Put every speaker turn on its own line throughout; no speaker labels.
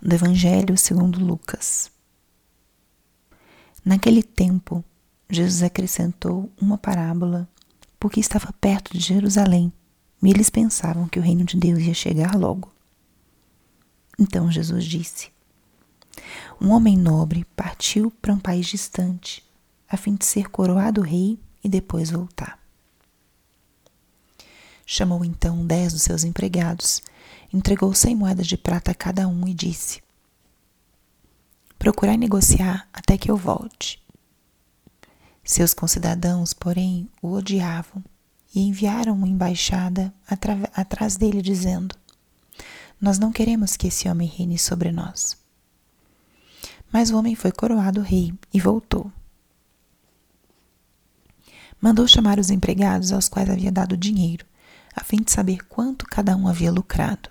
do Evangelho segundo Lucas. Naquele tempo, Jesus acrescentou uma parábola porque estava perto de Jerusalém e eles pensavam que o reino de Deus ia chegar logo. Então Jesus disse: Um homem nobre partiu para um país distante a fim de ser coroado rei e depois voltar. Chamou então dez dos seus empregados, entregou cem moedas de prata a cada um e disse: Procurai negociar até que eu volte. Seus concidadãos, porém, o odiavam e enviaram uma embaixada atrás dele, dizendo: Nós não queremos que esse homem reine sobre nós. Mas o homem foi coroado rei e voltou. Mandou chamar os empregados aos quais havia dado dinheiro a fim de saber quanto cada um havia lucrado.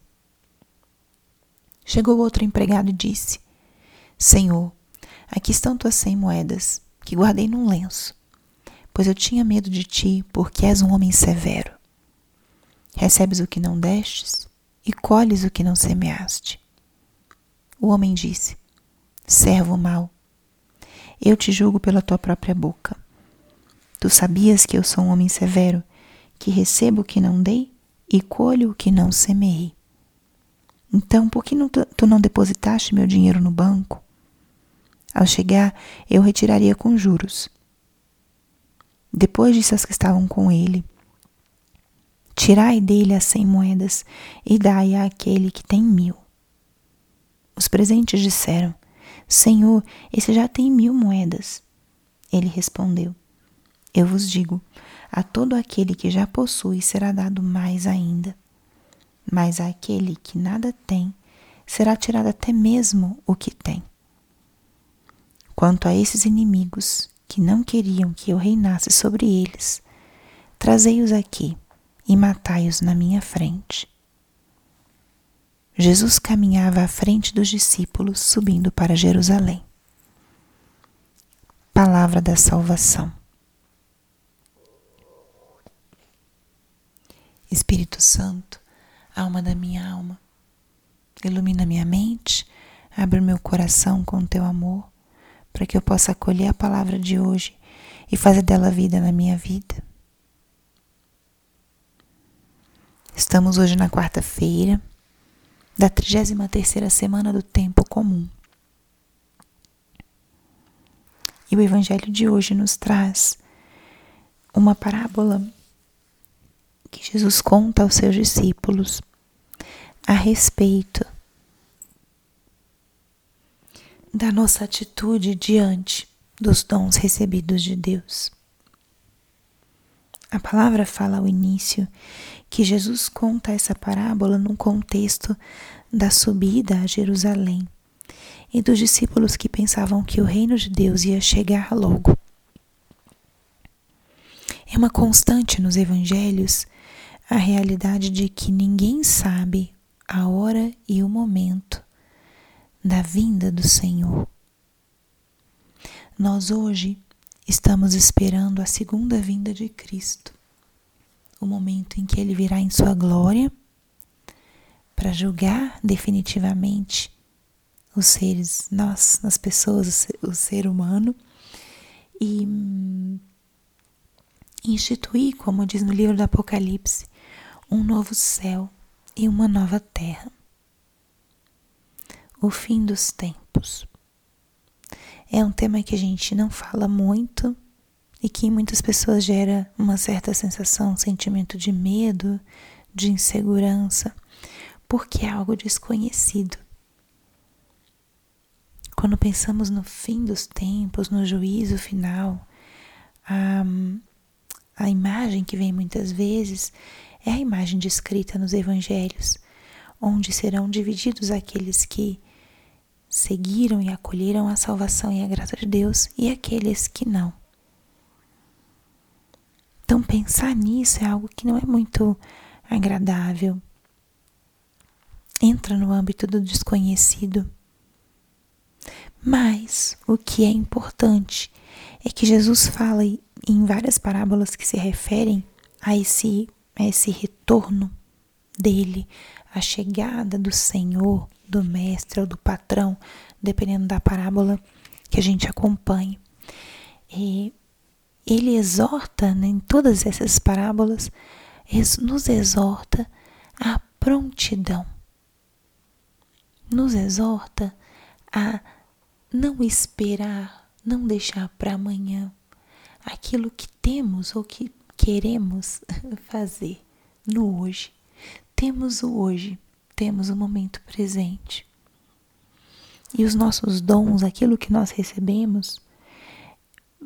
Chegou outro empregado e disse: Senhor, aqui estão tuas cem moedas, que guardei num lenço, pois eu tinha medo de ti, porque és um homem severo. Recebes o que não destes e colhes o que não semeaste. O homem disse: Servo mau, eu te julgo pela tua própria boca. Tu sabias que eu sou um homem severo que recebo o que não dei e colho o que não semeei. Então, por que não, tu não depositaste meu dinheiro no banco? Ao chegar, eu retiraria com juros. Depois disse aos que estavam com ele: Tirai dele as cem moedas e dai a aquele que tem mil. Os presentes disseram: Senhor, esse já tem mil moedas. Ele respondeu: Eu vos digo, a todo aquele que já possui será dado mais ainda. Mas àquele que nada tem, será tirado até mesmo o que tem. Quanto a esses inimigos que não queriam que eu reinasse sobre eles, trazei-os aqui e matai-os na minha frente. Jesus caminhava à frente dos discípulos, subindo para Jerusalém. Palavra da Salvação. Espírito Santo, alma da minha alma, ilumina minha mente, abre meu coração com teu amor, para que eu possa acolher a palavra de hoje e fazer dela vida na minha vida. Estamos hoje na quarta-feira da 33 terceira semana do tempo comum. E o evangelho de hoje nos traz uma parábola que Jesus conta aos seus discípulos a respeito da nossa atitude diante dos dons recebidos de Deus. A palavra fala ao início que Jesus conta essa parábola no contexto da subida a Jerusalém e dos discípulos que pensavam que o reino de Deus ia chegar logo. É uma constante nos evangelhos a realidade de que ninguém sabe a hora e o momento da vinda do Senhor. Nós hoje estamos esperando a segunda vinda de Cristo, o momento em que ele virá em sua glória para julgar definitivamente os seres, nós, as pessoas, o ser humano, e hum, instituir, como diz no livro do Apocalipse, um novo céu e uma nova terra. O fim dos tempos. É um tema que a gente não fala muito e que em muitas pessoas gera uma certa sensação, um sentimento de medo, de insegurança, porque é algo desconhecido. Quando pensamos no fim dos tempos, no juízo final, a, a imagem que vem muitas vezes é a imagem descrita nos evangelhos, onde serão divididos aqueles que seguiram e acolheram a salvação e a graça de Deus e aqueles que não. Então, pensar nisso é algo que não é muito agradável. Entra no âmbito do desconhecido. Mas o que é importante é que Jesus fala em várias parábolas que se referem a esse, a esse retorno dele, a chegada do Senhor, do Mestre ou do patrão, dependendo da parábola que a gente acompanhe. E ele exorta né, em todas essas parábolas, nos exorta à prontidão, nos exorta a não esperar, não deixar para amanhã aquilo que temos ou que queremos fazer no hoje. Temos o hoje, temos o momento presente. E os nossos dons, aquilo que nós recebemos,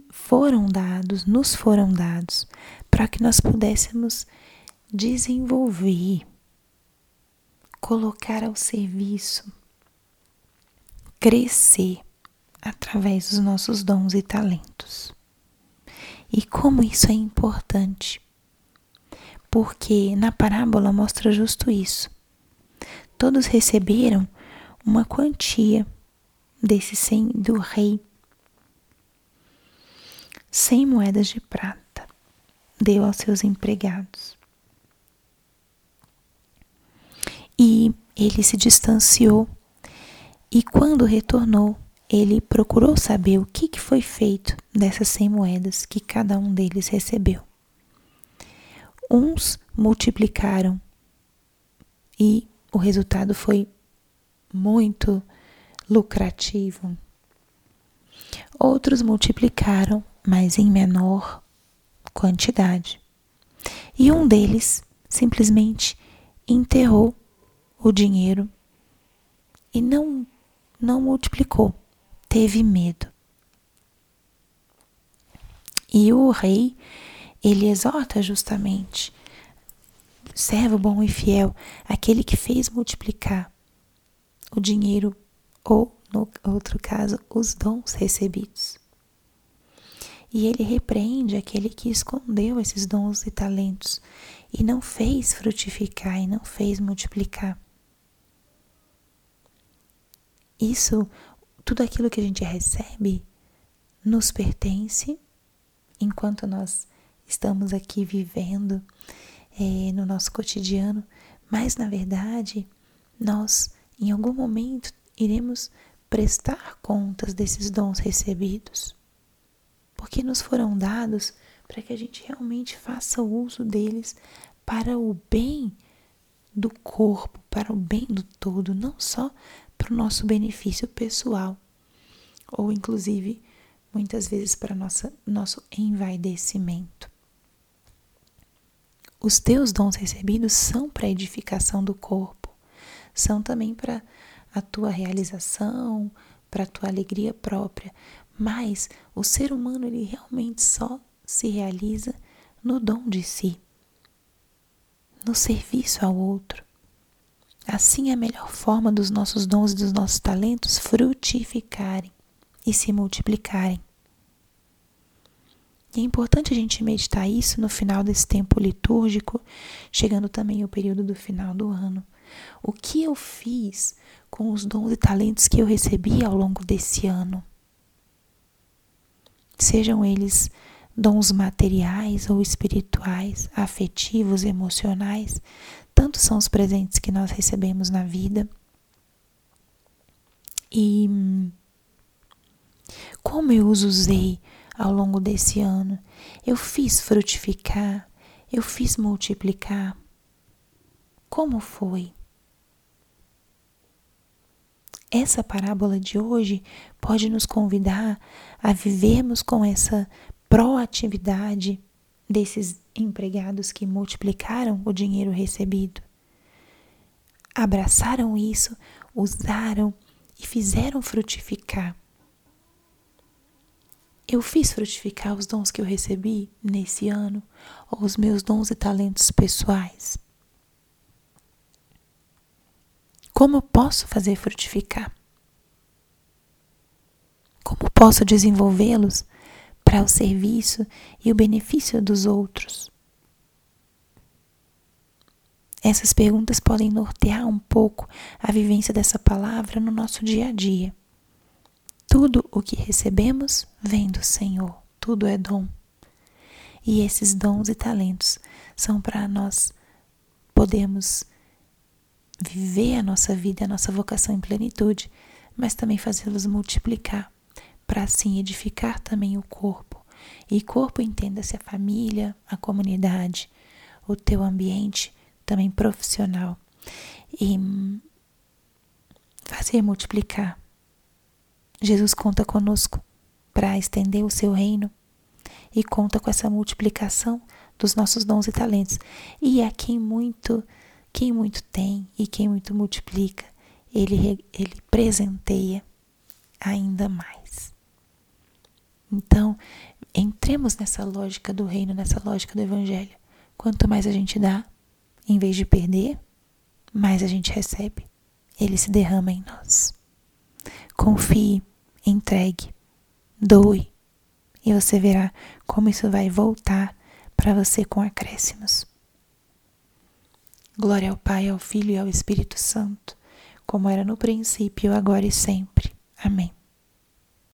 foram dados, nos foram dados, para que nós pudéssemos desenvolver, colocar ao serviço, crescer através dos nossos dons e talentos. E como isso é importante, porque na parábola mostra justo isso. Todos receberam uma quantia desse sem do rei cem moedas de prata deu aos seus empregados. E ele se distanciou e quando retornou, ele procurou saber o que, que foi feito dessas cem moedas que cada um deles recebeu. Uns multiplicaram e o resultado foi muito lucrativo. Outros multiplicaram mas em menor quantidade. E um deles simplesmente enterrou o dinheiro e não não multiplicou, teve medo. E o rei, ele exorta justamente servo bom e fiel, aquele que fez multiplicar o dinheiro ou, no outro caso, os dons recebidos. E ele repreende aquele que escondeu esses dons e talentos e não fez frutificar e não fez multiplicar. Isso, tudo aquilo que a gente recebe, nos pertence enquanto nós estamos aqui vivendo é, no nosso cotidiano, mas na verdade nós em algum momento iremos prestar contas desses dons recebidos porque nos foram dados para que a gente realmente faça uso deles para o bem do corpo, para o bem do todo, não só para o nosso benefício pessoal, ou inclusive muitas vezes para nosso envaidecimento. Os teus dons recebidos são para a edificação do corpo, são também para a tua realização, para a tua alegria própria, mas o ser humano ele realmente só se realiza no dom de si, no serviço ao outro. Assim é a melhor forma dos nossos dons e dos nossos talentos frutificarem e se multiplicarem. E é importante a gente meditar isso no final desse tempo litúrgico, chegando também o período do final do ano. O que eu fiz com os dons e talentos que eu recebi ao longo desse ano? sejam eles dons materiais ou espirituais, afetivos, emocionais, tantos são os presentes que nós recebemos na vida. E como eu os usei ao longo desse ano? Eu fiz frutificar, eu fiz multiplicar. Como foi? Essa parábola de hoje pode nos convidar a vivermos com essa proatividade desses empregados que multiplicaram o dinheiro recebido. Abraçaram isso, usaram e fizeram frutificar. Eu fiz frutificar os dons que eu recebi nesse ano, ou os meus dons e talentos pessoais. Como eu posso fazer frutificar? posso desenvolvê-los para o serviço e o benefício dos outros? Essas perguntas podem nortear um pouco a vivência dessa palavra no nosso dia a dia. Tudo o que recebemos vem do Senhor, tudo é dom. E esses dons e talentos são para nós podermos viver a nossa vida, a nossa vocação em plenitude, mas também fazê-los multiplicar, para assim edificar também o corpo. E corpo entenda-se a família, a comunidade, o teu ambiente também profissional e fazer multiplicar. Jesus conta conosco para estender o seu reino e conta com essa multiplicação dos nossos dons e talentos. E a quem muito, quem muito tem e quem muito multiplica, ele ele presenteia ainda mais. Então, entremos nessa lógica do reino, nessa lógica do evangelho. Quanto mais a gente dá, em vez de perder, mais a gente recebe. Ele se derrama em nós. Confie, entregue, doe, e você verá como isso vai voltar para você com acréscimos. Glória ao Pai, ao Filho e ao Espírito Santo, como era no princípio, agora e sempre. Amém.